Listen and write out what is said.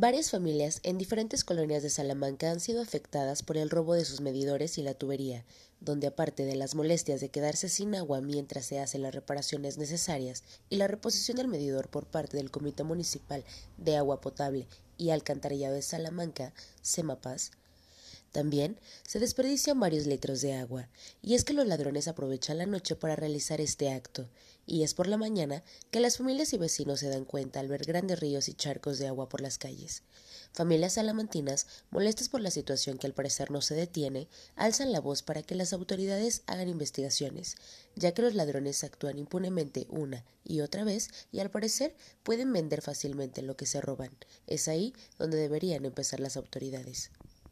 Varias familias en diferentes colonias de Salamanca han sido afectadas por el robo de sus medidores y la tubería, donde aparte de las molestias de quedarse sin agua mientras se hacen las reparaciones necesarias y la reposición del medidor por parte del Comité Municipal de Agua Potable y Alcantarillado de Salamanca, Semapaz, también se desperdician varios litros de agua, y es que los ladrones aprovechan la noche para realizar este acto, y es por la mañana que las familias y vecinos se dan cuenta al ver grandes ríos y charcos de agua por las calles. Familias salamantinas, molestas por la situación que al parecer no se detiene, alzan la voz para que las autoridades hagan investigaciones, ya que los ladrones actúan impunemente una y otra vez y al parecer pueden vender fácilmente lo que se roban. Es ahí donde deberían empezar las autoridades.